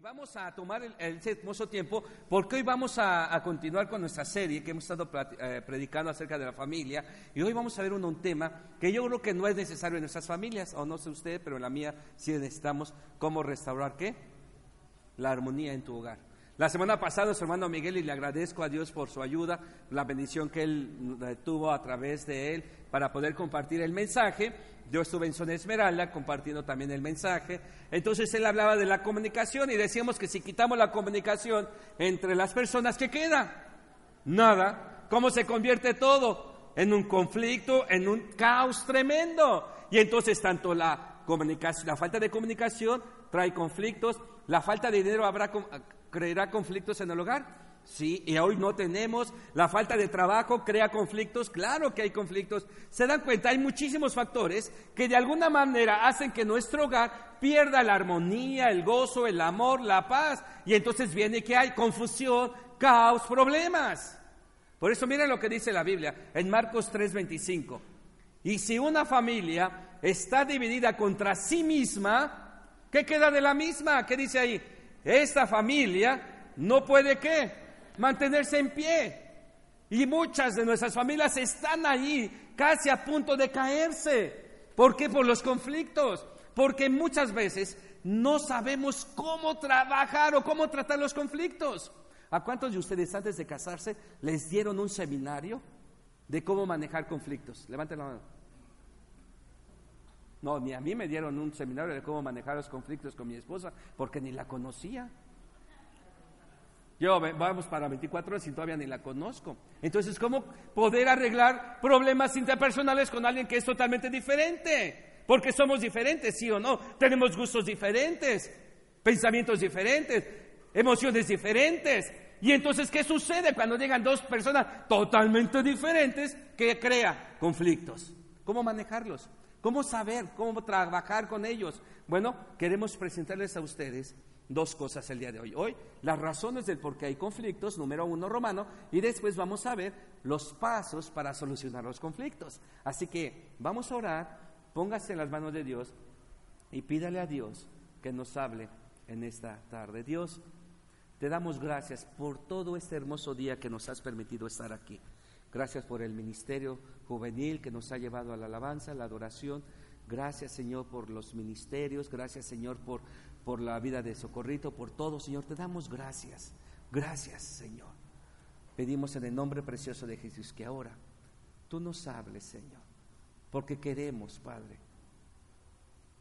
Y vamos a tomar el, hermoso tiempo porque hoy vamos a, continuar con nuestra serie que hemos estado eh, predicando acerca de la familia y hoy vamos a ver un, tema que yo creo que no es necesario en nuestras familias, o no sé usted, pero en la mía sí necesitamos cómo restaurar qué? La armonía en tu hogar. La semana pasada, su hermano Miguel, y le agradezco a Dios por su ayuda, la bendición que él tuvo a través de él para poder compartir el mensaje. Yo estuve en Zona Esmeralda compartiendo también el mensaje. Entonces él hablaba de la comunicación y decíamos que si quitamos la comunicación entre las personas, ¿qué queda? Nada. ¿Cómo se convierte todo? En un conflicto, en un caos tremendo. Y entonces tanto la comunicación, la falta de comunicación trae conflictos, la falta de dinero habrá creerá conflictos en el hogar. Sí, y hoy no tenemos. La falta de trabajo crea conflictos. Claro que hay conflictos. Se dan cuenta, hay muchísimos factores que de alguna manera hacen que nuestro hogar pierda la armonía, el gozo, el amor, la paz. Y entonces viene que hay confusión, caos, problemas. Por eso miren lo que dice la Biblia en Marcos 3:25. Y si una familia está dividida contra sí misma, ¿qué queda de la misma? ¿Qué dice ahí? Esta familia no puede qué? Mantenerse en pie. Y muchas de nuestras familias están ahí casi a punto de caerse. ¿Por qué? Por los conflictos. Porque muchas veces no sabemos cómo trabajar o cómo tratar los conflictos. ¿A cuántos de ustedes antes de casarse les dieron un seminario de cómo manejar conflictos? Levanten la mano. No, ni a mí me dieron un seminario de cómo manejar los conflictos con mi esposa, porque ni la conocía. Yo vamos para 24 horas y todavía ni la conozco. Entonces, ¿cómo poder arreglar problemas interpersonales con alguien que es totalmente diferente? Porque somos diferentes, sí o no. Tenemos gustos diferentes, pensamientos diferentes, emociones diferentes. Y entonces, ¿qué sucede cuando llegan dos personas totalmente diferentes que crea conflictos? ¿Cómo manejarlos? ¿Cómo saber? ¿Cómo trabajar con ellos? Bueno, queremos presentarles a ustedes dos cosas el día de hoy. Hoy, las razones del por qué hay conflictos, número uno romano, y después vamos a ver los pasos para solucionar los conflictos. Así que vamos a orar, póngase en las manos de Dios y pídale a Dios que nos hable en esta tarde. Dios, te damos gracias por todo este hermoso día que nos has permitido estar aquí. Gracias por el ministerio juvenil que nos ha llevado a la alabanza, la adoración. Gracias, Señor, por los ministerios. Gracias, Señor, por, por la vida de Socorrito, por todo, Señor. Te damos gracias. Gracias, Señor. Pedimos en el nombre precioso de Jesús que ahora tú nos hables, Señor, porque queremos, Padre,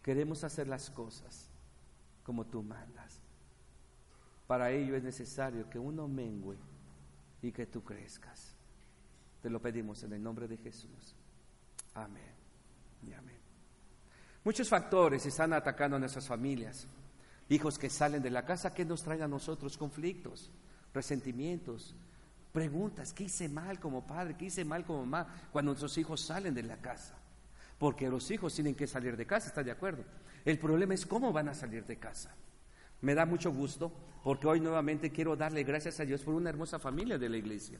queremos hacer las cosas como tú mandas. Para ello es necesario que uno mengue y que tú crezcas. Te lo pedimos en el nombre de Jesús. Amén y amén. Muchos factores están atacando a nuestras familias. Hijos que salen de la casa, que nos traen a nosotros conflictos, resentimientos, preguntas, ¿qué hice mal como padre? ¿Qué hice mal como mamá? Cuando nuestros hijos salen de la casa. Porque los hijos tienen que salir de casa, ¿está de acuerdo? El problema es cómo van a salir de casa. Me da mucho gusto porque hoy nuevamente quiero darle gracias a Dios por una hermosa familia de la iglesia.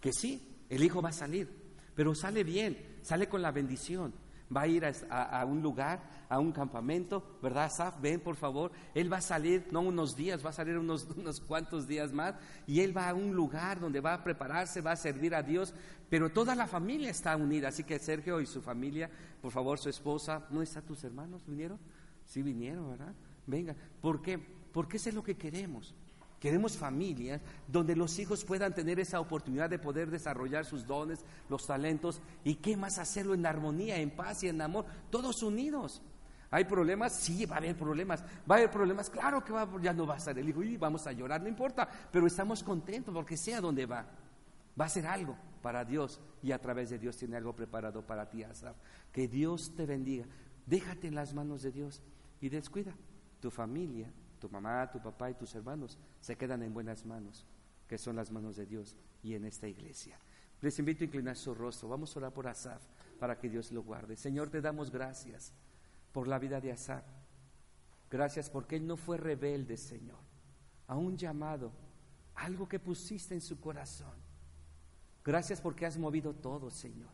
Que sí, el hijo va a salir, pero sale bien, sale con la bendición. Va a ir a, un lugar, a un campamento, ¿verdad, Saf? Ven, por favor. Él va a salir, no unos días, va a salir unos, unos cuantos días más. Y él va a un lugar donde va a prepararse, va a servir a Dios. Pero toda la familia está unida. Así que Sergio y su familia, por favor, su esposa. ¿No están tus hermanos? ¿Vinieron? Sí, vinieron, ¿verdad? Venga. ¿Por qué? Porque eso es lo que queremos. Queremos familias donde los hijos puedan tener esa oportunidad de poder desarrollar sus dones, los talentos y qué más hacerlo en armonía, en paz y en amor, todos unidos. ¿Hay problemas? Sí, va a haber problemas. ¿Va a haber problemas? Claro que va, ya no va a estar el hijo y vamos a llorar, no importa, pero estamos contentos porque sea donde va. Va a ser algo para Dios y a través de Dios tiene algo preparado para ti, Asaf. Que Dios te bendiga. Déjate en las manos de Dios y descuida tu familia, tu mamá, tu papá y tus hermanos se quedan en buenas manos, que son las manos de Dios y en esta iglesia. Les invito a inclinar su rostro. Vamos a orar por Asaf para que Dios lo guarde. Señor, te damos gracias por la vida de Asaf. Gracias porque él no fue rebelde, Señor, a un llamado, algo que pusiste en su corazón. Gracias porque has movido todo, Señor.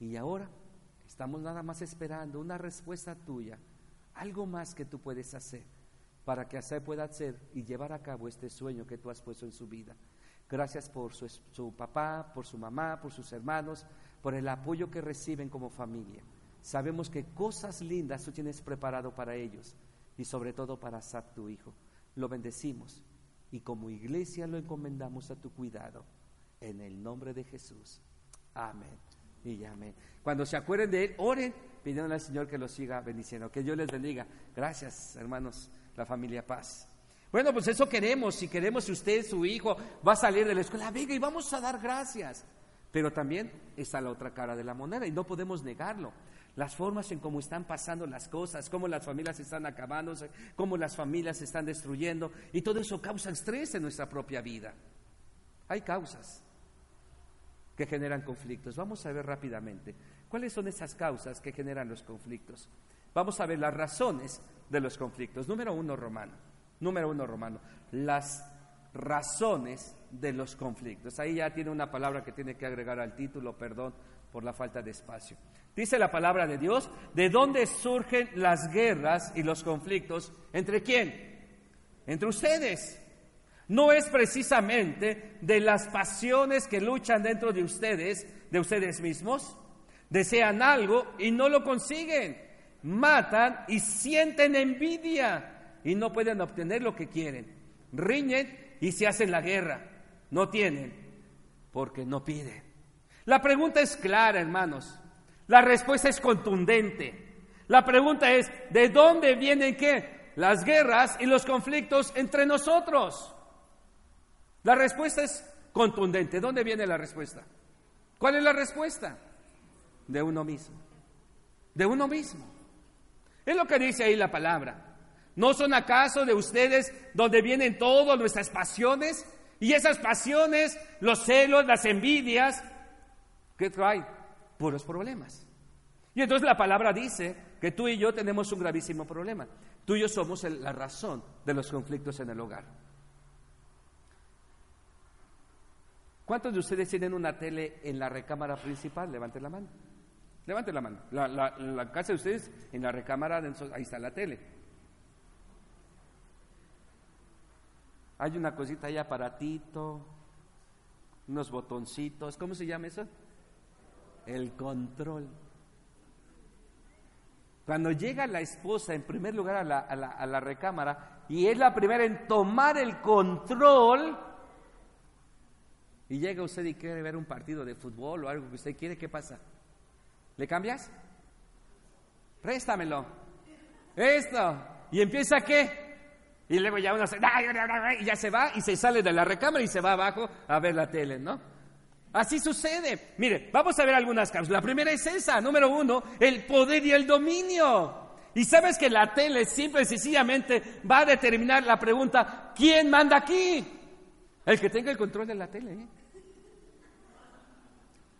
Y ahora estamos nada más esperando una respuesta tuya, algo más que tú puedes hacer para que así pueda hacer y llevar a cabo este sueño que tú has puesto en su vida. Gracias por su, su, papá, por su mamá, por sus hermanos, por el apoyo que reciben como familia. Sabemos que cosas lindas tú tienes preparado para ellos y sobre todo para Sat, tu hijo. Lo bendecimos y como iglesia lo encomendamos a tu cuidado. En el nombre de Jesús. Amén. Y amén. Cuando se acuerden de él, oren pidiendo al Señor que los siga bendiciendo. Que Dios les bendiga. Gracias, hermanos, la familia Paz. Bueno, pues eso queremos. Si queremos, si usted, su hijo, va a salir de la escuela, venga y vamos a dar gracias. Pero también está la otra cara de la moneda y no podemos negarlo. Las formas en cómo están pasando las cosas, cómo las familias están acabándose, cómo las familias se están destruyendo y todo eso causa estrés en nuestra propia vida. Hay causas que generan conflictos. Vamos a ver rápidamente cuáles son esas causas que generan los conflictos. Vamos a ver las razones de los conflictos. Número uno, romano. Número uno, romano. Las razones de los conflictos. Ahí ya tiene una palabra que tiene que agregar al título, perdón por la falta de espacio. Dice la palabra de Dios, ¿de dónde surgen las guerras y los conflictos? ¿Entre quién? Entre ustedes no es precisamente de las pasiones que luchan dentro de ustedes, de ustedes mismos. Desean algo y no lo consiguen. Matan y sienten envidia y no pueden obtener lo que quieren. Riñen y se hacen la guerra. No tienen porque no piden. La pregunta es clara, hermanos. La respuesta es contundente. La pregunta es, ¿de dónde vienen qué? Las guerras y los conflictos entre nosotros. La respuesta es contundente. ¿Dónde viene la respuesta? ¿Cuál es la respuesta? De uno mismo. De uno mismo. Es lo que dice ahí la palabra. ¿No son acaso de ustedes donde vienen todas nuestras pasiones? Y esas pasiones, los celos, las envidias, ¿qué traen? Puros problemas. Y entonces la palabra dice que tú y yo tenemos un gravísimo problema. Tú y yo somos la razón de los conflictos en el hogar. ¿Cuántos de ustedes tienen una tele en la recámara principal? Levanten la mano. Levanten la mano. La, casa de ustedes, en la recámara, ahí está la tele. Hay una cosita ahí, aparatito, unos botoncitos. ¿Cómo se llama eso? El control. Cuando llega la esposa en primer lugar a la, a la recámara y es la primera en tomar el control, y llega usted y quiere ver un partido de fútbol o algo que usted quiere, ¿qué pasa? ¿Le cambias? Préstamelo. Esto. ¿Y empieza qué? Y luego ya uno se... Y ya se va y se sale de la recámara y se va abajo a ver la tele, ¿no? Así sucede. Mire, vamos a ver algunas causas. La primera es esa, número uno, el poder y el dominio. Y sabes que la tele simple y sencillamente va a determinar la pregunta, ¿quién manda aquí? El que tenga el control de la tele. ¿eh?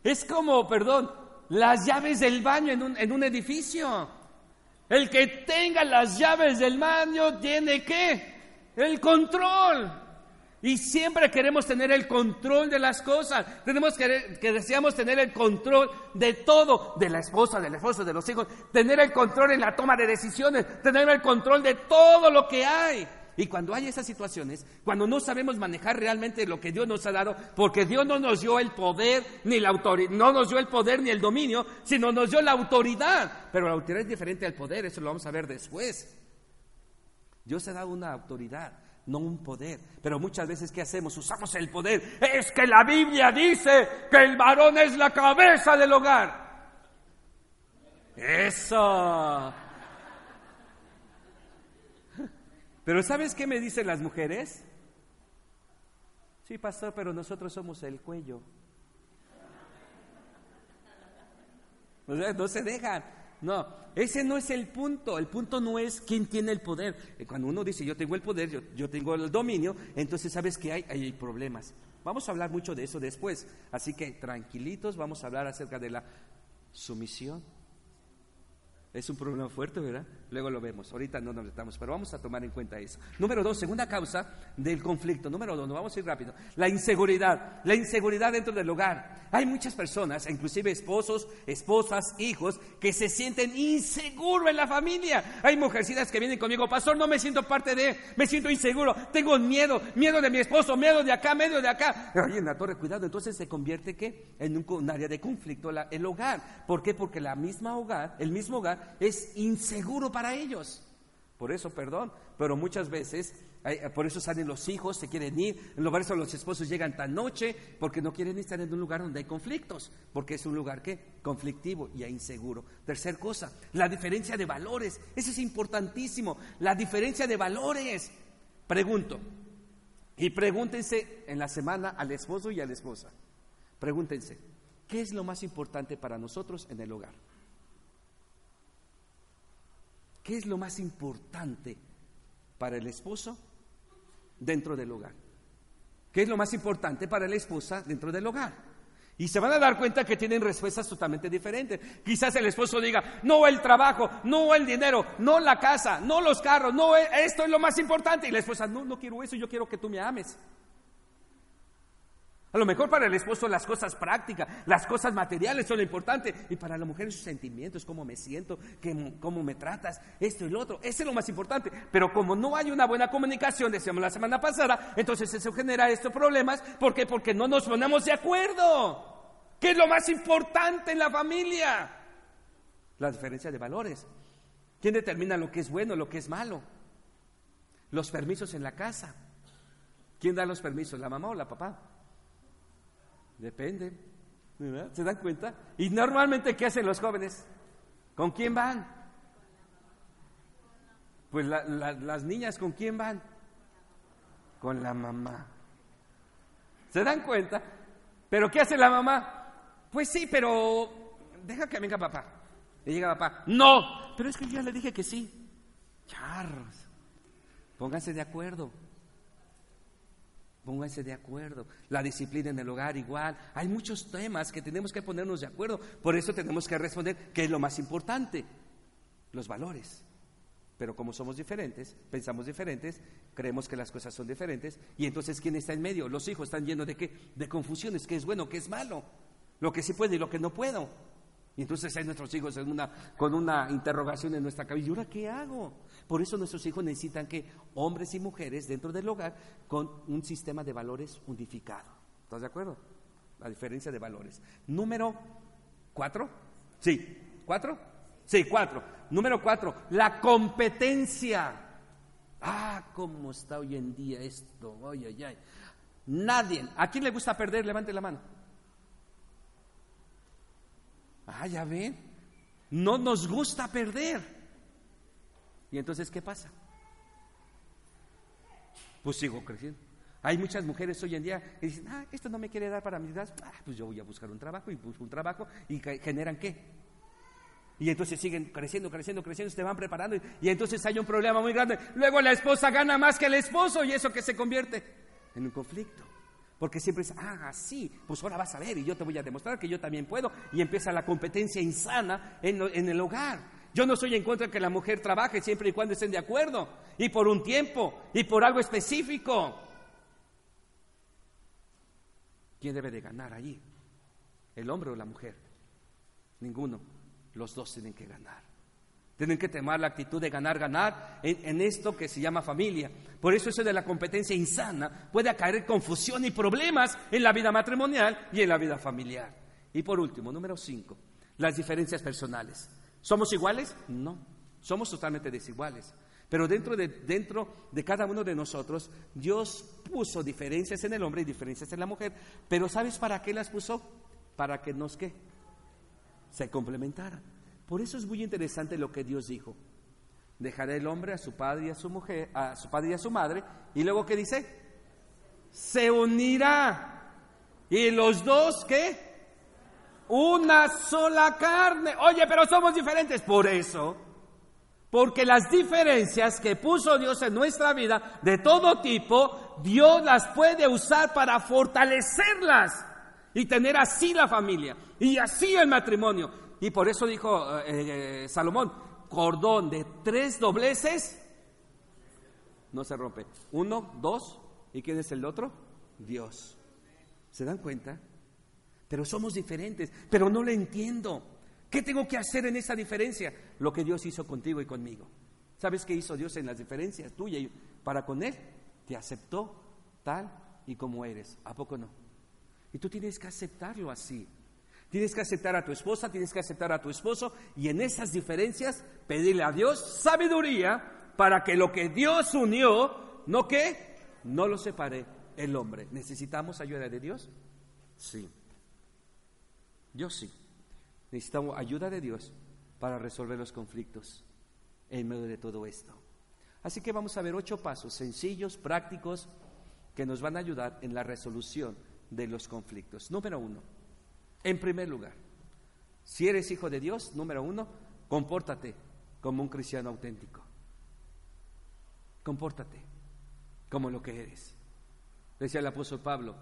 Es como, perdón, las llaves del baño en un, en un edificio. El que tenga las llaves del baño tiene que el control. Y siempre queremos tener el control de las cosas. Tenemos que, que deseamos tener el control de todo, de la esposa, del esposo, de los hijos, tener el control en la toma de decisiones, tener el control de todo lo que hay. Y cuando hay esas situaciones, cuando no sabemos manejar realmente lo que Dios nos ha dado, porque Dios no nos dio el poder ni la autoridad, no nos dio el poder ni el dominio, sino nos dio la autoridad. Pero la autoridad es diferente al poder, eso lo vamos a ver después. Dios ha dado una autoridad, no un poder. Pero muchas veces, ¿qué hacemos? Usamos el poder. Es que la Biblia dice que el varón es la cabeza del hogar. Eso. Pero ¿sabes qué me dicen las mujeres? Sí, pastor, pero nosotros somos el cuello. no se dejan. No, ese no es el punto. El punto no es quién tiene el poder. Eh, cuando uno dice yo tengo el poder, yo, yo tengo el dominio, entonces sabes que hay, hay problemas. Vamos a hablar mucho de eso después. Así que tranquilitos, vamos a hablar acerca de la sumisión. Es un problema fuerte, ¿verdad? Luego lo vemos. Ahorita no nos estamos, pero vamos a tomar en cuenta eso. Número dos, segunda causa del conflicto. Número dos, nos vamos a ir rápido. La inseguridad. La inseguridad dentro del hogar. Hay muchas personas, inclusive esposos, esposas, hijos, que se sienten inseguros en la familia. Hay mujercitas que vienen conmigo, pastor, no me siento parte de, me siento inseguro, tengo miedo, miedo de mi esposo, miedo de acá, miedo de acá. Oye, en la torre, cuidado. Entonces se convierte ¿qué? en un, área de conflicto el hogar. ¿Por qué? Porque la misma hogar, el mismo hogar es inseguro para ellos. Por eso, perdón, pero muchas veces, por eso salen los hijos, se quieren ir, en lugar de eso los esposos llegan tan noche, porque no quieren estar en un lugar donde hay conflictos, porque es un lugar que conflictivo y inseguro. Tercer cosa, la diferencia de valores, eso es importantísimo, la diferencia de valores. Pregunto, y pregúntense en la semana al esposo y a la esposa, pregúntense, ¿qué es lo más importante para nosotros en el hogar? ¿Qué es lo más importante para el esposo dentro del hogar? ¿Qué es lo más importante para la esposa dentro del hogar? Y se van a dar cuenta que tienen respuestas totalmente diferentes. Quizás el esposo diga, no el trabajo, no el dinero, no la casa, no los carros, no esto es lo más importante. Y la esposa, no, no quiero eso, yo quiero que tú me ames. A lo mejor para el esposo las cosas prácticas, las cosas materiales son lo importante. Y para la mujer sus sentimientos, cómo me siento, cómo me tratas, esto y lo otro. Ese es lo más importante. Pero como no hay una buena comunicación, decíamos la semana pasada, entonces eso genera estos problemas. ¿Por qué? Porque no nos ponemos de acuerdo. ¿Qué es lo más importante en la familia? La diferencia de valores. ¿Quién determina lo que es bueno, lo que es malo? Los permisos en la casa. ¿Quién da los permisos, la mamá o la papá? Depende. ¿Se dan cuenta? Y normalmente, ¿qué hacen los jóvenes? ¿Con quién van? Pues las niñas, ¿con quién van? Con la mamá. ¿Se dan cuenta? ¿Pero qué hace la mamá? Pues sí, pero deja que venga papá. Le llega papá. No, pero es que yo ya le dije que sí. Charros. Pónganse de acuerdo. Pónganse de acuerdo. La disciplina en el hogar igual. Hay muchos temas que tenemos que ponernos de acuerdo. Por eso tenemos que responder qué es lo más importante. Los valores. Pero como somos diferentes, pensamos diferentes, creemos que las cosas son diferentes. Y entonces, ¿quién está en medio? Los hijos están llenos de qué? De confusiones. ¿Qué es bueno? ¿Qué es malo? Lo que sí puedo y lo que no puedo. Y entonces hay nuestros hijos con una interrogación en nuestra cabeza. ¿Y ahora qué hago? Por eso nuestros hijos necesitan que hombres y mujeres dentro del hogar con un sistema de valores unificado. ¿Estás de acuerdo? La diferencia de valores. Número cuatro. Sí. ¿Cuatro? Sí, cuatro. Número cuatro. La competencia. Ah, cómo está hoy en día esto. Ay, ay, ay. Nadie. ¿A quién le gusta perder? Levante la mano. Ah, ya ven. No nos gusta perder. ¿Y entonces qué pasa? Pues sigo creciendo. Hay muchas mujeres hoy en día que dicen, ah, esto no me quiere dar para mis gastos, ah, pues yo voy a buscar un trabajo y busco un trabajo y generan qué? Y entonces siguen creciendo, creciendo, creciendo, se van preparando y entonces hay un problema muy grande. Luego la esposa gana más que el esposo y eso que se convierte en un conflicto. Porque siempre es, ah, sí, pues ahora vas a ver y yo te voy a demostrar que yo también puedo. Y empieza la competencia insana en, en el hogar. Yo no soy en contra de que la mujer trabaje siempre y cuando estén de acuerdo. Y por un tiempo, y por algo específico. ¿Quién debe de ganar allí? ¿El hombre o la mujer? Ninguno. Los dos tienen que ganar. Tienen que tomar la actitud de ganar, ganar en, esto que se llama familia. Por eso eso de la competencia insana puede acaer confusión y problemas en la vida matrimonial y en la vida familiar. Y por último, número cinco, las diferencias personales. ¿Somos iguales? No, somos totalmente desiguales. Pero dentro de, dentro de cada uno de nosotros, Dios puso diferencias en el hombre y diferencias en la mujer. Pero ¿sabes para qué las puso? Para que nos ¿qué? se complementaran. Por eso es muy interesante lo que Dios dijo. Dejará el hombre a su padre y a su mujer, a su padre y a su madre, y luego qué dice? Se unirá. Y los dos, ¿qué? Una sola carne. Oye, pero somos diferentes. Por eso, porque las diferencias que puso Dios en nuestra vida, de todo tipo, Dios las puede usar para fortalecerlas y tener así la familia y así el matrimonio Y por eso dijo eh, eh, Salomón, cordón de tres dobleces no se rompe. Uno, dos, ¿y quién es el otro? Dios. ¿Se dan cuenta? Pero somos diferentes, pero no lo entiendo. ¿Qué tengo que hacer en esa diferencia? Lo que Dios hizo contigo y conmigo. ¿Sabes qué hizo Dios en las diferencias tuya y para con Él? Te aceptó tal y como eres. ¿A poco no? Y tú tienes que aceptarlo así. Tienes que aceptar a tu esposa, tienes que aceptar a tu esposo y en esas diferencias pedirle a Dios sabiduría para que lo que Dios unió, no que, no lo separe el hombre. ¿Necesitamos ayuda de Dios? Sí. Yo sí. Necesitamos ayuda de Dios para resolver los conflictos en medio de todo esto. Así que vamos a ver ocho pasos sencillos, prácticos, que nos van a ayudar en la resolución de los conflictos. Número uno, en primer lugar, si eres hijo de Dios, número uno, compórtate como un cristiano auténtico. Compórtate como lo que eres. Decía el apóstol Pablo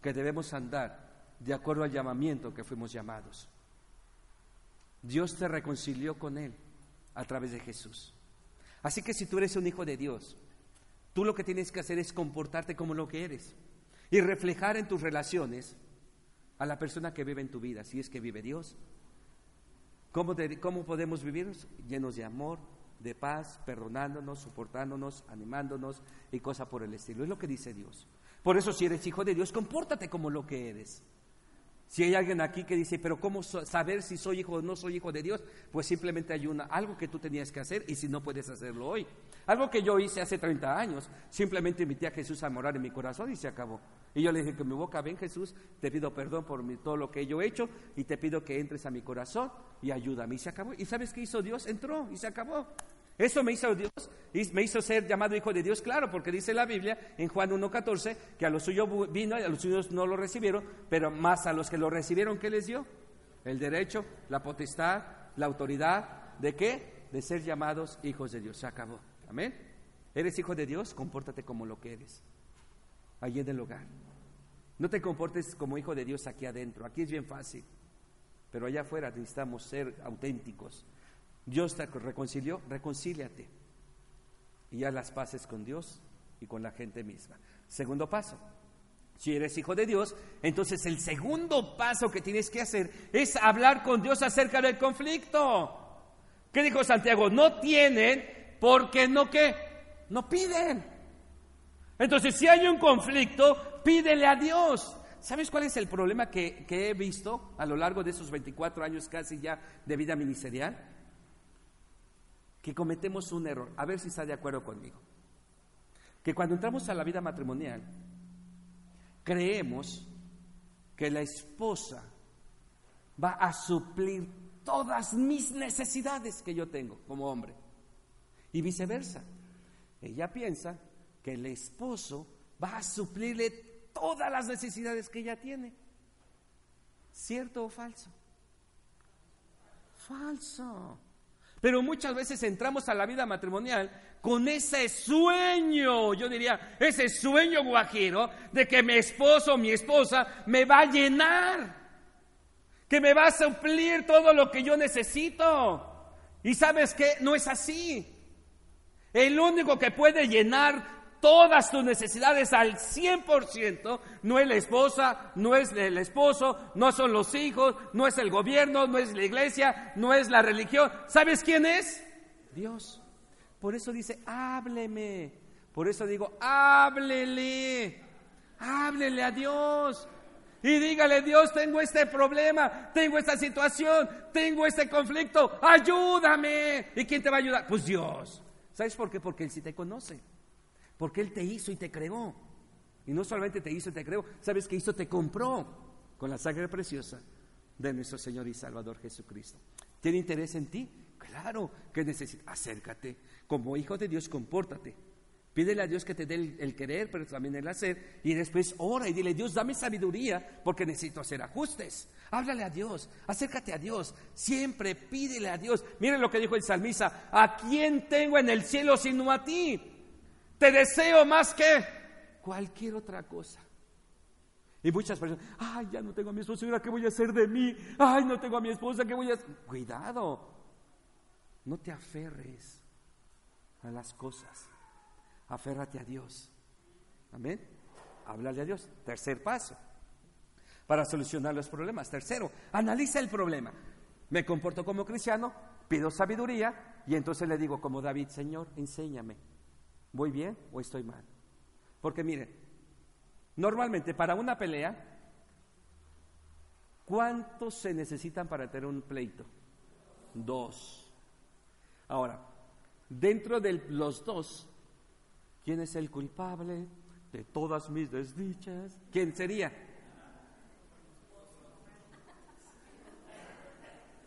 que debemos andar de acuerdo al llamamiento que fuimos llamados. Dios te reconcilió con Él a través de Jesús. Así que si tú eres un hijo de Dios, tú lo que tienes que hacer es comportarte como lo que eres y reflejar en tus relaciones a la persona que vive en tu vida, si es que vive Dios. ¿Cómo, cómo podemos vivir? Llenos de amor, de paz, perdonándonos, soportándonos, animándonos y cosas por el estilo. Es lo que dice Dios. Por eso si eres hijo de Dios, compórtate como lo que eres. Si hay alguien aquí que dice, pero ¿cómo saber si soy hijo o no soy hijo de Dios? Pues simplemente hay una, algo que tú tenías que hacer y si no puedes hacerlo hoy. Algo que yo hice hace 30 años, simplemente invité a Jesús a morar en mi corazón y se acabó. Y yo le dije que mi boca, ven Jesús, te pido perdón por todo lo que yo he hecho y te pido que entres a mi corazón y ayúdame. Y se acabó. ¿Y sabes qué hizo Dios? Entró y se acabó. Eso me hizo Dios, me hizo ser llamado hijo de Dios, claro, porque dice la Biblia en Juan 1.14 que a los suyos vino y a los suyos no lo recibieron, pero más a los que lo recibieron, ¿qué les dio? El derecho, la potestad, la autoridad, ¿de qué? De ser llamados hijos de Dios. Se acabó. Amén. ¿Eres hijo de Dios? Compórtate como lo que eres, allí en el hogar. No te comportes como hijo de Dios aquí adentro. Aquí es bien fácil, pero allá afuera necesitamos ser auténticos Dios te reconcilió, reconcíliate. Y ya las paces con Dios y con la gente misma. Segundo paso. Si eres hijo de Dios, entonces el segundo paso que tienes que hacer es hablar con Dios acerca del conflicto. ¿Qué dijo Santiago? No tienen porque no no piden. Entonces, si hay un conflicto, pídele a Dios. ¿Sabes cuál es el problema que, que he visto a lo largo de esos 24 años casi ya de vida ministerial? Que cometemos un error. A ver si está de acuerdo conmigo. Que cuando entramos a la vida matrimonial, creemos que la esposa va a suplir todas mis necesidades que yo tengo como hombre. Y viceversa. Ella piensa que el esposo va a suplirle todas las necesidades que ella tiene. ¿Cierto o falso? Falso. Pero muchas veces entramos a la vida matrimonial con ese sueño, yo diría, ese sueño guajiro de que mi esposo o mi esposa me va a llenar, que me va a suplir todo lo que yo necesito. Y sabes que no es así. El único que puede llenar todas tus necesidades al 100%, no es la esposa, no es el esposo, no son los hijos, no es el gobierno, no es la iglesia, no es la religión. ¿Sabes quién es? Dios. Por eso dice, hábleme. Por eso digo, háblele. Háblele a Dios. Y dígale, Dios, tengo este problema, tengo esta situación, tengo este conflicto, ayúdame. ¿Y quién te va a ayudar? Pues Dios. ¿Sabes por qué? Porque Él sí te conoce. Porque Él te hizo y te creó. Y no solamente te hizo y te creó, ¿sabes qué hizo? Te compró con la sangre preciosa de nuestro Señor y Salvador Jesucristo. ¿Tiene interés en ti? Claro que necesita. Acércate. Como hijo de Dios, compórtate. Pídele a Dios que te dé el, querer, pero también el hacer. Y después ora y dile, Dios, dame sabiduría porque necesito hacer ajustes. Háblale a Dios, acércate a Dios. Siempre pídele a Dios. Miren lo que dijo el salmista, ¿a quién tengo en el cielo sino a ti? Te deseo más que cualquier otra cosa. Y muchas personas, ay, ya no tengo a mi esposa, ¿ahora qué voy a hacer de mí? Ay, no tengo a mi esposa, ¿qué voy a hacer? Cuidado, no te aferres a las cosas, aférrate a Dios. Amén. Háblale a Dios. Tercer paso para solucionar los problemas. Tercero, analiza el problema. Me comporto como cristiano, pido sabiduría y entonces le digo como David, Señor, enséñame. ¿Voy bien o estoy mal? Porque miren, normalmente para una pelea, ¿cuántos se necesitan para tener un pleito? Dos. Ahora, dentro de los dos, ¿quién es el culpable de todas mis desdichas? ¿Quién sería?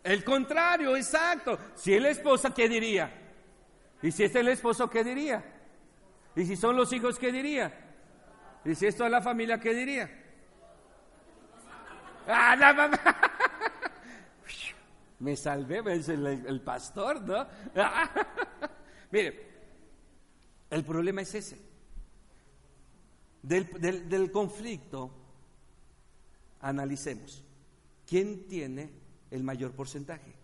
El contrario, exacto. Si es la esposa, ¿qué diría? Y si es el esposo, ¿qué diría? Y si son los hijos, ¿qué diría? Y si es toda la familia, ¿qué diría? Ah, la mamá. Me salvé, me dice el, pastor, ¿no? Mire, el problema es ese. Del, del conflicto, analicemos. ¿Quién tiene el mayor porcentaje.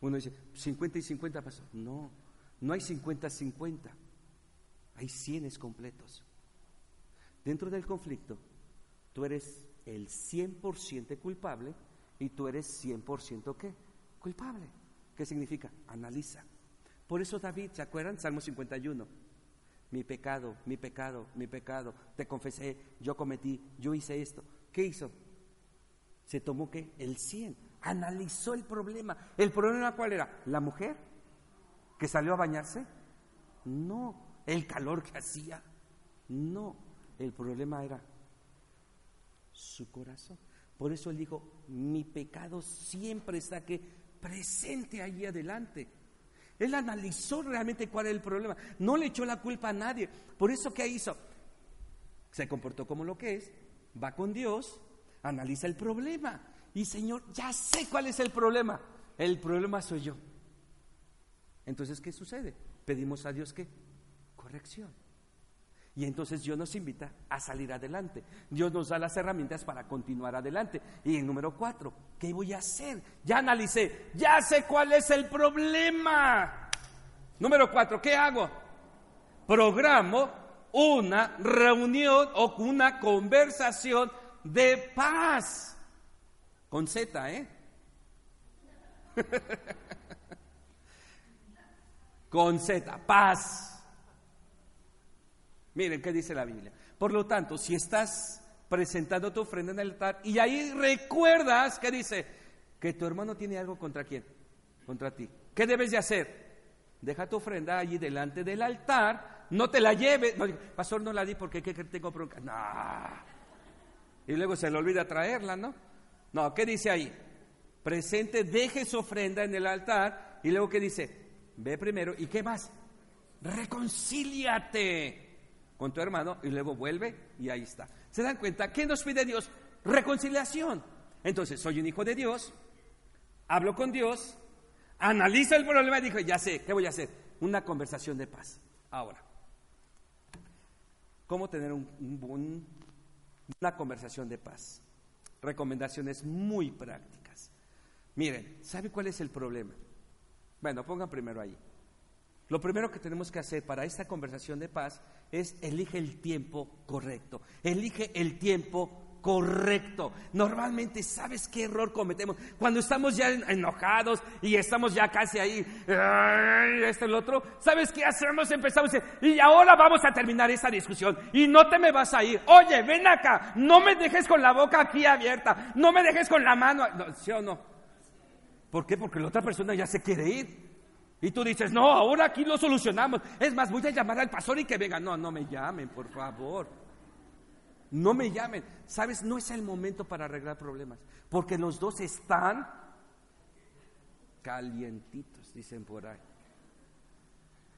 Uno dice, 50 y 50 pasó. No, no hay 50-50. Hay 100 completos. Dentro del conflicto, tú eres el 100% culpable y tú eres 100% qué? Culpable. ¿Qué significa? Analiza. Por eso David, ¿se acuerdan? Salmo 51. Mi pecado, mi pecado, mi pecado. Te confesé, yo cometí, yo hice esto. ¿Qué hizo? se tomó que el 100, analizó el problema. ¿El problema cuál era? ¿La mujer que salió a bañarse? No, el calor que hacía. No, el problema era su corazón. Por eso él dijo, mi pecado siempre está que presente allí adelante. Él analizó realmente cuál era el problema. No le echó la culpa a nadie. Por eso, ¿qué hizo? Se comportó como lo que es, va con Dios, analiza el problema. Y Señor, ya sé cuál es el problema. El problema soy yo. Entonces, ¿qué sucede? Pedimos a Dios que corrección. Y entonces Dios nos invita a salir adelante. Dios nos da las herramientas para continuar adelante. Y en número cuatro, ¿qué voy a hacer? Ya analicé, ya sé cuál es el problema. Número cuatro, ¿qué hago? Programo una reunión o una conversación de paz. Con Z, ¿eh? Con Z, paz. Miren qué dice la Biblia. Por lo tanto, si estás presentando tu ofrenda en el altar y ahí recuerdas que dice que tu hermano tiene algo contra quién, contra ti. ¿Qué debes de hacer? Deja tu ofrenda allí delante del altar, no te la lleves. pastor, no la di porque tengo bronca. No y luego se le olvida traerla, ¿no? No, ¿qué dice ahí? Presente, deje su ofrenda en el altar y luego ¿qué dice? Ve primero y ¿qué más? Reconcíliate con tu hermano y luego vuelve y ahí está. ¿Se dan cuenta? ¿Qué nos pide Dios? Reconciliación. Entonces, soy un hijo de Dios, hablo con Dios, analizo el problema y digo, ya sé, ¿qué voy a hacer? Una conversación de paz. Ahora, ¿cómo tener un, un, una conversación de paz. Recomendaciones muy prácticas. Miren, ¿sabe cuál es el problema? Bueno, pongan primero ahí. Lo primero que tenemos que hacer para esta conversación de paz es elige el tiempo correcto. Elige el tiempo correcto. Normalmente, ¿sabes qué error cometemos? Cuando estamos ya enojados y estamos ya casi ahí, este el otro, ¿sabes qué hacemos? Empezamos y ahora vamos a terminar esta discusión y no te me vas a ir. Oye, ven acá, no me dejes con la boca aquí abierta, no me dejes con la mano, ¿sí o no? ¿Por qué? Porque la otra persona ya se quiere ir. Y tú dices, no, ahora aquí lo solucionamos. Es más, voy a llamar al pastor y que venga. No, no me llamen, por favor. No me llamen. Sabes, no es el momento para arreglar problemas, porque los dos están calientitos, dicen por ahí.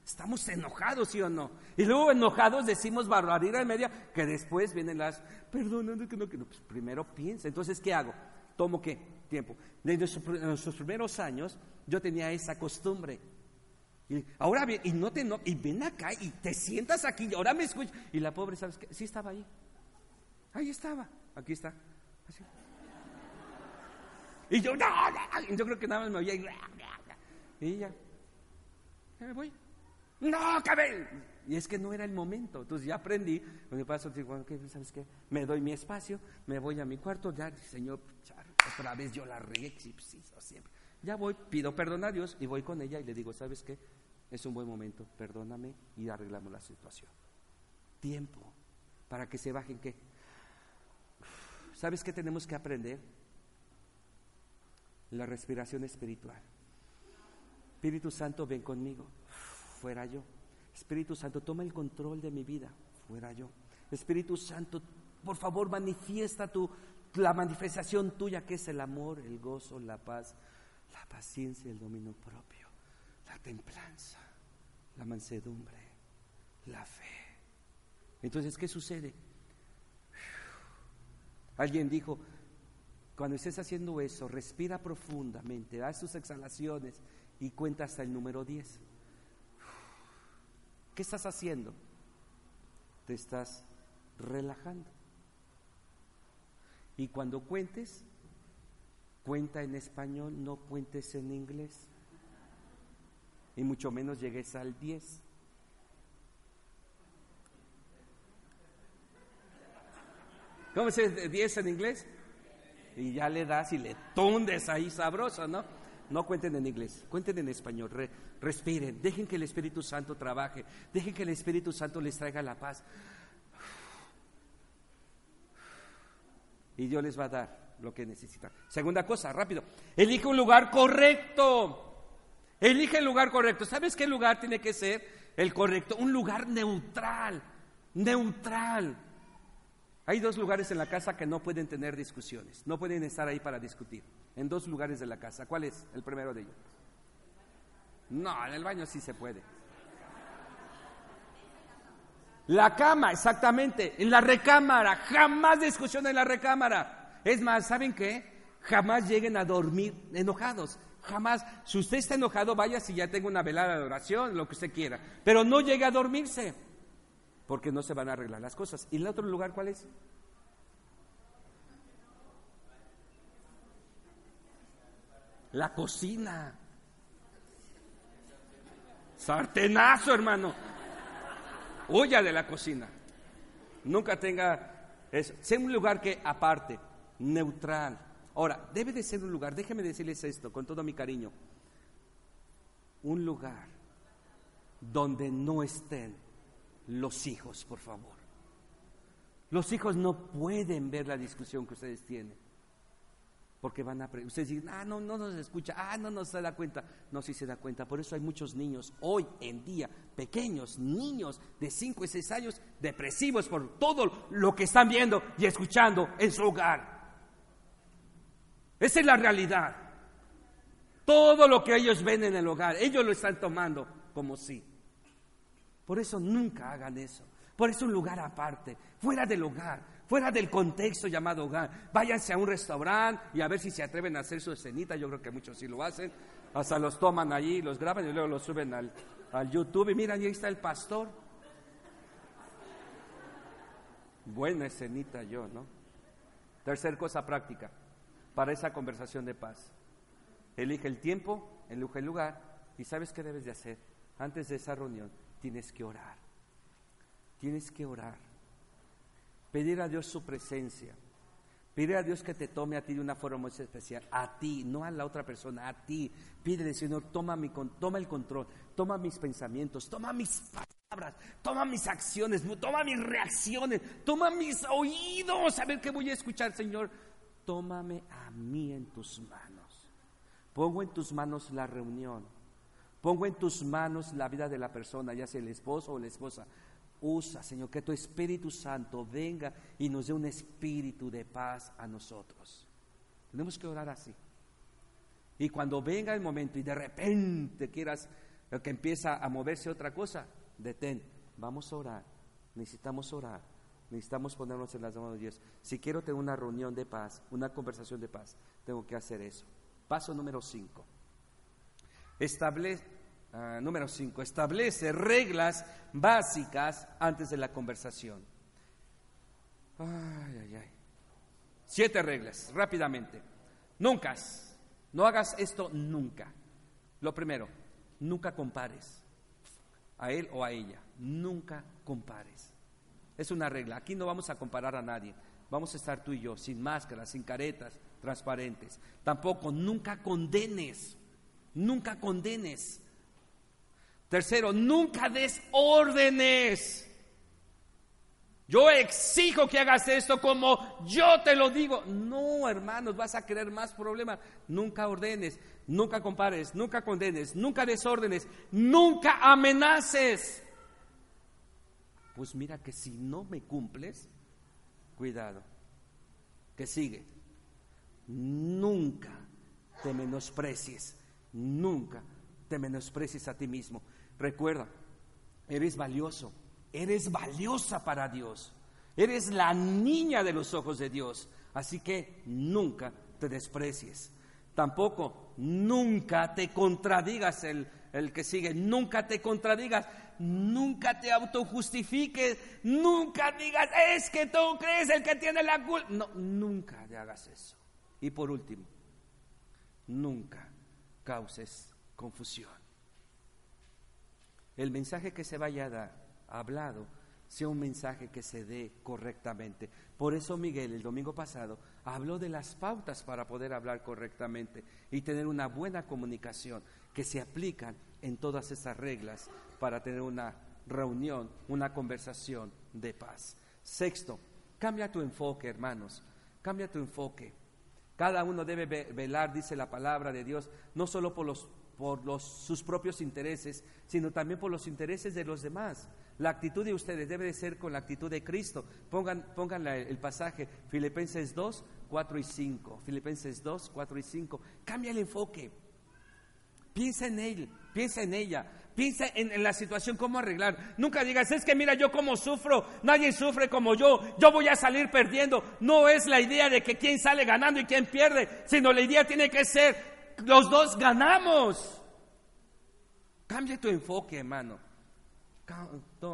Estamos enojados, ¿sí o no? Y luego enojados decimos barbaridad en media, que después vienen las, perdón, que no, que no. Pues primero piensa. Entonces, ¿qué hago? ¿Tomo qué? Tiempo. Desde nuestros primeros años yo tenía esa costumbre. Y ahora y no te no, y ven acá y te sientas aquí y ahora me escuchas. Y la pobre, ¿sabes qué? Sí estaba ahí. Ahí estaba. Aquí está. Y yo, no, no. Yo creo que nada más me oía y, ya. Ya me voy. No, cabe. Y es que no era el momento. Entonces ya aprendí. Me paso, digo, ¿sabes qué? Me doy mi espacio, me voy a mi cuarto. Ya, Señor, otra vez yo la regué. Sí, siempre. Ya voy, pido perdón a Dios y voy con ella y le digo, ¿sabes qué? Es un buen momento, perdóname y arreglamos la situación. Tiempo para que se bajen qué. ¿Sabes qué tenemos que aprender? La respiración espiritual. Espíritu Santo, ven conmigo. Fuera yo. Espíritu Santo, toma el control de mi vida. Fuera yo. Espíritu Santo, por favor, manifiesta tu, la manifestación tuya que es el amor, el gozo, la paz, la paciencia, el dominio propio, la templanza, la mansedumbre, la fe. Entonces, ¿qué sucede? Alguien dijo, cuando estés haciendo eso, respira profundamente, da tus exhalaciones y cuenta hasta el número 10. ¿Qué estás haciendo? Te estás relajando. Y cuando cuentes, Cuenta en español, no cuentes en inglés. Y mucho menos llegues al 10. ¿Cómo se dice 10 en inglés? Y ya le das y le tundes ahí sabroso, ¿no? No cuenten en inglés, cuenten en español, respiren, dejen que el Espíritu Santo trabaje, dejen que el Espíritu Santo les traiga la paz. Y Dios les va a dar lo que necesitan. Segunda cosa, rápido. Elige un lugar correcto. Elige el lugar correcto. ¿Sabes qué lugar tiene que ser el correcto? Un lugar neutral. Neutral. Hay dos lugares en la casa que no pueden tener discusiones. No pueden estar ahí para discutir. En dos lugares de la casa. ¿Cuál es el primero de ellos? No, en el baño sí se puede. La cama, exactamente. En la recámara. Jamás discusión en la recámara. Es más, ¿saben qué? Jamás lleguen a dormir enojados. Jamás. Si usted está enojado, vaya si ya tengo una velada de oración, lo que usted quiera. Pero no llegue a dormirse, porque no se van a arreglar las cosas. ¿Y el otro lugar cuál es? La cocina. Sartenazo, hermano. Huya de la cocina. Nunca tenga eso. Sea un lugar que aparte neutral. Ahora, debe de ser un lugar, déjenme decirles esto con todo mi cariño, un lugar donde no estén los hijos, por favor. Los hijos no pueden ver la discusión que ustedes tienen. Porque van a... Ustedes dicen, ah, no, no nos escucha, ah, no nos da cuenta. No, sí se da cuenta. Por eso hay muchos niños hoy en día, pequeños, niños de 5 y 6 años, depresivos por todo lo que están viendo y escuchando en su hogar. Esa es la realidad. Todo lo que ellos ven en el hogar, ellos lo están tomando como sí. Por eso nunca hagan eso. Por eso un lugar aparte, fuera del hogar, fuera del contexto llamado hogar. Váyanse a un restaurante y a ver si se atreven a hacer su escenita. Yo creo que muchos sí lo hacen. Hasta los toman allí, los graban y luego los suben al, al YouTube. Y miran, ahí está el pastor. Buena escenita yo, ¿no? Tercer cosa práctica para esa conversación de paz. Elige el tiempo, elige el lugar y sabes qué debes de hacer. Antes de esa reunión tienes que orar. Tienes que orar. Pedir a Dios su presencia. Pedir a Dios que te tome a ti de una forma muy especial. A ti, no a la otra persona, a ti. Pídele, Señor, toma, mi, toma el control, toma mis pensamientos, toma mis palabras, toma mis acciones, toma mis reacciones, toma mis oídos. A ver qué voy a escuchar, Señor tómame a mí en tus manos. Pongo en tus manos la reunión. Pongo en tus manos la vida de la persona, ya sea el esposo o la esposa. Usa, Señor, que tu Espíritu Santo venga y nos dé un espíritu de paz a nosotros. Tenemos que orar así. Y cuando venga el momento y de repente quieras que empieza a moverse otra cosa, detén. Vamos a orar. Necesitamos orar Necesitamos ponernos en las manos de Dios. Si quiero tener una reunión de paz, una conversación de paz, tengo que hacer eso. Paso número 5. Establece, Ah, número 5. Establece reglas básicas antes de la conversación. Ay, ay, ay. Siete reglas, rápidamente. Nunca, no hagas esto nunca. Lo primero, nunca compares a él o a ella. Nunca compares. Es una regla. Aquí no vamos a comparar a nadie. Vamos a estar tú y yo, sin máscaras, sin caretas, transparentes. Tampoco, nunca condenes. Nunca condenes. Tercero, nunca des órdenes. Yo exijo que hagas esto como yo te lo digo. No, hermanos, vas a querer más problemas. Nunca ordenes, nunca compares, nunca condenes, nunca desórdenes, nunca amenaces. Pues mira que si no me cumples, cuidado, que sigue. Nunca te menosprecies, nunca te menosprecies a ti mismo. Recuerda, eres valioso Eres valiosa para Dios. Eres la niña de los ojos de Dios. Así que nunca te desprecies. Tampoco, nunca te contradigas el, el que sigue. Nunca te contradigas. Nunca te autojustifiques. Nunca digas, es que tú crees el que tiene la culpa. No, nunca te hagas eso. Y por último, nunca causes confusión. El mensaje que se vaya a dar hablado sea un mensaje que se dé correctamente. Por eso Miguel el domingo pasado habló de las pautas para poder hablar correctamente y tener una buena comunicación que se aplican en todas esas reglas para tener una reunión, una conversación de paz. Sexto, cambia tu enfoque, hermanos, cambia tu enfoque. Cada uno debe velar, dice la palabra de Dios, no solo por, los, por los, sus propios intereses, sino también por los intereses de los demás. La actitud de ustedes debe de ser con la actitud de Cristo. Pongan, el pasaje, Filipenses 2, 4 y 5. Filipenses 2, 4 y 5. Cambia el enfoque. Piensa en él, piensa en ella, piensa en, la situación, cómo arreglar. Nunca digas, es que mira, yo como sufro, nadie sufre como yo, yo voy a salir perdiendo. No es la idea de que quién sale ganando y quién pierde, sino la idea tiene que ser, los dos ganamos. Cambia tu enfoque, hermano.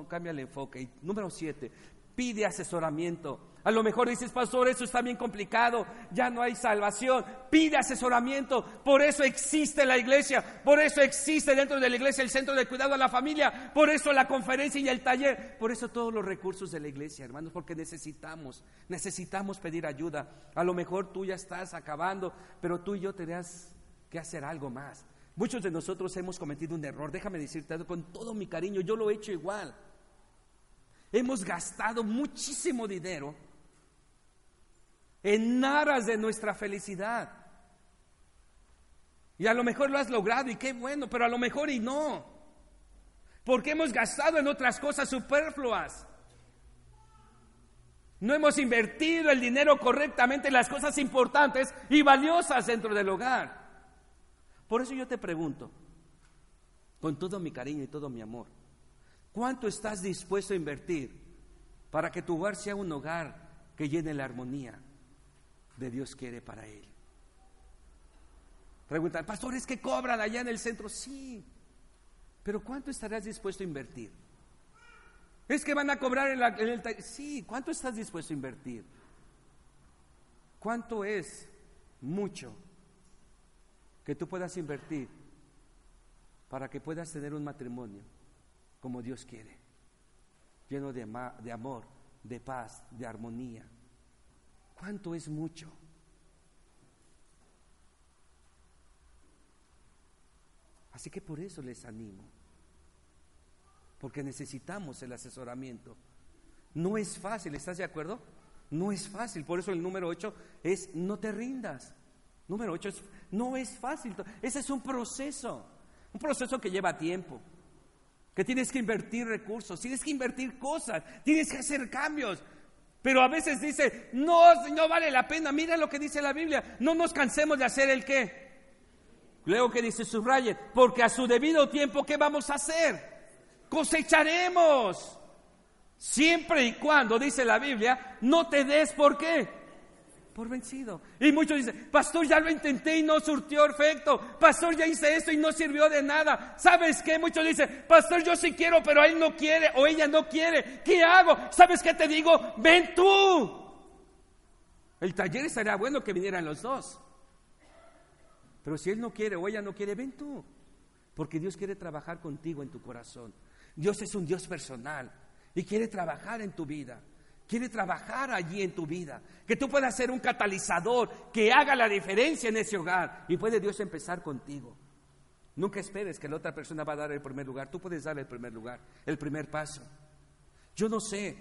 Cambia el enfoque. Y número siete, pide asesoramiento. A lo mejor dices, pastor, eso está bien complicado, ya no hay salvación. Pide asesoramiento. Por eso existe la iglesia, por eso existe dentro de la iglesia el centro de cuidado a la familia, por eso la conferencia y el taller, por eso todos los recursos de la iglesia, hermanos, porque necesitamos, necesitamos pedir ayuda. A lo mejor tú ya estás acabando, pero tú y yo tenés que hacer algo más. Muchos de nosotros hemos cometido un error, déjame decirte con todo mi cariño, yo lo he hecho igual. Hemos gastado muchísimo dinero en aras de nuestra felicidad. Y a lo mejor lo has logrado y qué bueno, pero a lo mejor y no. Porque hemos gastado en otras cosas superfluas. No hemos invertido el dinero correctamente en las cosas importantes y valiosas dentro del hogar. Por eso yo te pregunto, con todo mi cariño y todo mi amor, ¿cuánto estás dispuesto a invertir para que tu hogar sea un hogar que llene la armonía de Dios quiere para él? Preguntan, pastores que cobran allá en el centro, sí, pero ¿cuánto estarás dispuesto a invertir? Es que van a cobrar en, en el... Sí, ¿cuánto estás dispuesto a invertir? ¿Cuánto es mucho que tú puedas invertir para que puedas tener un matrimonio como Dios quiere, lleno de, de amor, de paz, de armonía. ¿Cuánto es mucho? Así que por eso les animo, porque necesitamos el asesoramiento. No es fácil, ¿estás de acuerdo? No es fácil, por eso el número 8 es no te rindas. Número 8 es no es fácil. Ese es un proceso, un proceso que lleva tiempo, que tienes que invertir recursos, tienes que invertir cosas, tienes que hacer cambios. Pero a veces dice, no, no vale la pena, mira lo que dice la Biblia, no nos cansemos de hacer el qué. Luego que dice subraye, porque a su debido tiempo, ¿qué vamos a hacer? Cosecharemos. Siempre y cuando, dice la Biblia, no te des por qué por vencido. Y muchos dicen, pastor, ya lo intenté y no surtió efecto. Pastor, ya hice esto y no sirvió de nada. ¿Sabes qué? Muchos dicen, pastor, yo sí quiero, pero él no quiere o ella no quiere. ¿Qué hago? ¿Sabes qué te digo? Ven tú. El taller estaría bueno que vinieran los dos. Pero si él no quiere o ella no quiere, ven tú. Porque Dios quiere trabajar contigo en tu corazón. Dios es un Dios personal y quiere trabajar en tu vida. Quiere trabajar allí en tu vida. Que tú puedas ser un catalizador que haga la diferencia en ese hogar. Y puede Dios empezar contigo. Nunca esperes que la otra persona va a dar el primer lugar. Tú puedes dar el primer lugar, el primer paso. Yo no sé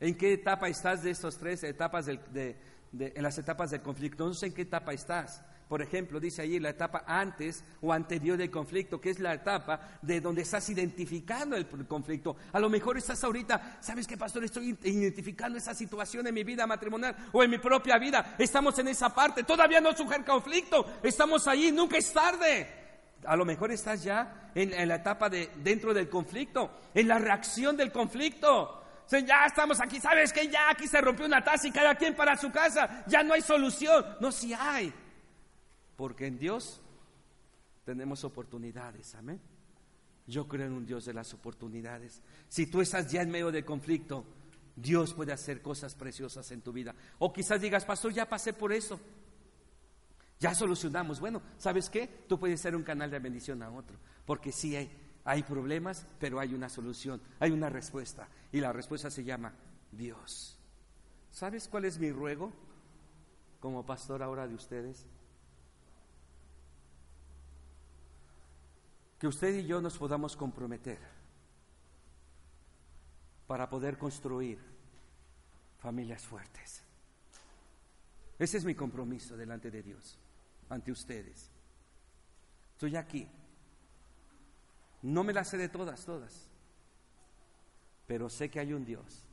en qué etapa estás de estas tres etapas de, en las etapas del conflicto. No sé en qué etapa estás. Por ejemplo, dice allí la etapa antes o anterior del conflicto, que es la etapa de donde estás identificando el conflicto. A lo mejor estás ahorita, ¿sabes qué, pastor? Estoy identificando esa situación en mi vida matrimonial o en mi propia vida. Estamos en esa parte. Todavía no surge el conflicto. Estamos allí. Nunca es tarde. A lo mejor estás ya en, la etapa de dentro del conflicto, en la reacción del conflicto ya estamos aquí, ¿sabes que Ya aquí se rompió una taza y cada quien para su casa, ya no hay solución. No, si hay. Porque en Dios tenemos oportunidades, amén. Yo creo en un Dios de las oportunidades. Si tú estás ya en medio de conflicto, Dios puede hacer cosas preciosas en tu vida. O quizás digas, pastor, ya pasé por eso. Ya solucionamos. Bueno, ¿sabes qué? Tú puedes ser un canal de bendición a otro. Porque sí hay, hay problemas, pero hay una solución, hay una respuesta. Y la respuesta se llama Dios. ¿Sabes cuál es mi ruego como pastor ahora de ustedes? Que usted y yo nos podamos comprometer para poder construir familias fuertes. Ese es mi compromiso delante de Dios, ante ustedes. Estoy aquí no me las sé de todas, todas. Pero sé que hay un Dios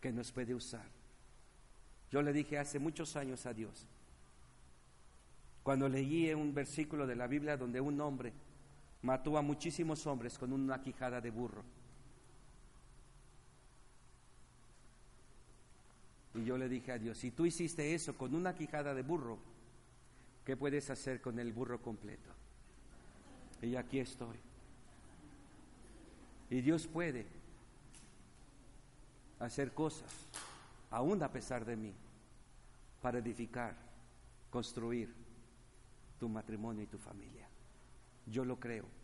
que nos puede usar. Yo le dije hace muchos años a Dios, cuando leí un versículo de la Biblia donde un hombre mató a muchísimos hombres con una quijada de burro. Y yo le dije a Dios, si tú hiciste eso con una quijada de burro, ¿qué puedes hacer con el burro completo? Y aquí estoy. Y Dios puede hacer cosas, aún a pesar de mí, para edificar, construir tu matrimonio y tu familia. Yo lo creo,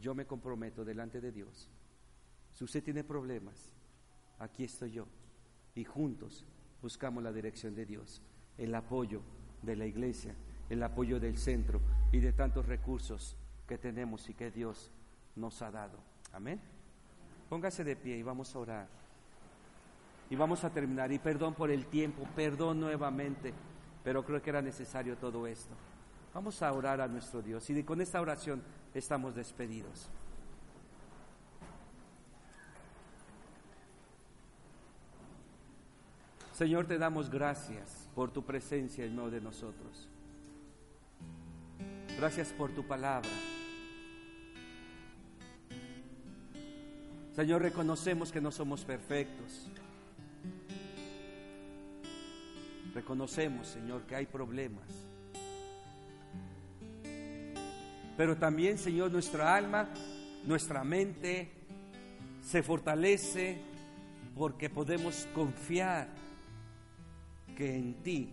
yo me comprometo delante de Dios. Si usted tiene problemas, aquí estoy yo. Y juntos buscamos la dirección de Dios, el apoyo de la iglesia, el apoyo del centro y de tantos recursos que tenemos y que Dios nos ha dado. Amén. Póngase de pie y vamos a orar. Y vamos a terminar. Y perdón por el tiempo, perdón nuevamente, pero creo que era necesario todo esto. Vamos a orar a nuestro Dios y con esta oración estamos despedidos. Señor, te damos gracias por tu presencia en medio de nosotros. Gracias por tu palabra. Señor, reconocemos que no somos perfectos. Reconocemos, Señor, que hay problemas. Pero también, Señor, nuestra alma, nuestra mente se fortalece porque podemos confiar que en ti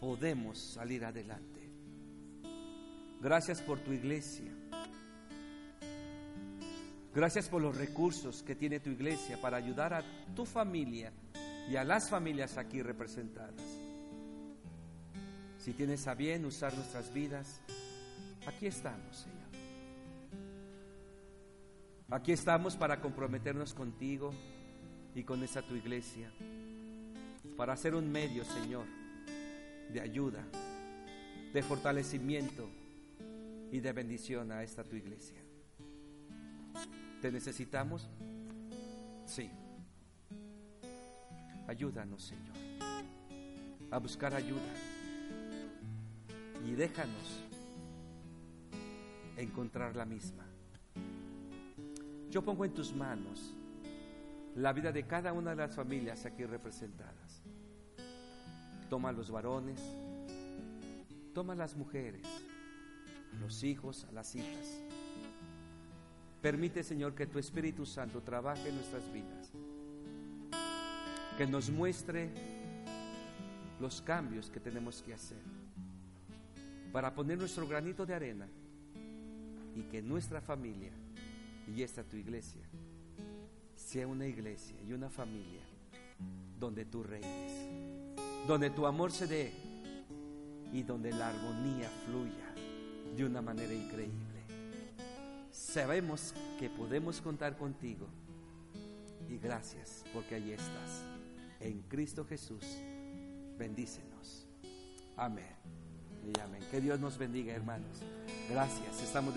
podemos salir adelante. Gracias por tu iglesia. Gracias por los recursos que tiene tu iglesia para ayudar a tu familia y a las familias aquí representadas. Si tienes a bien usar nuestras vidas, aquí estamos, Señor. Aquí estamos para comprometernos contigo y con esta tu iglesia, para hacer un medio, Señor, de ayuda, de fortalecimiento y de bendición a esta tu iglesia. ¿Te necesitamos? Sí. Ayúdanos, Señor, a buscar ayuda. Y déjanos encontrar la misma. Yo pongo en tus manos la vida de cada una de las familias aquí representadas. Toma a los varones, toma a las mujeres, a los hijos, a las hijas. Permite, Señor, que tu Espíritu Santo trabaje en nuestras vidas, que nos muestre los cambios que tenemos que hacer para poner nuestro granito de arena y que nuestra familia y esta tu iglesia sea una iglesia y una familia donde tú reines, donde tu amor se dé y donde la armonía fluya de una manera increíble. Sabemos que podemos contar contigo y gracias porque allí estás. En Cristo Jesús, bendícenos. Amén. Y amén. Que Dios nos bendiga, hermanos. Gracias. Estamos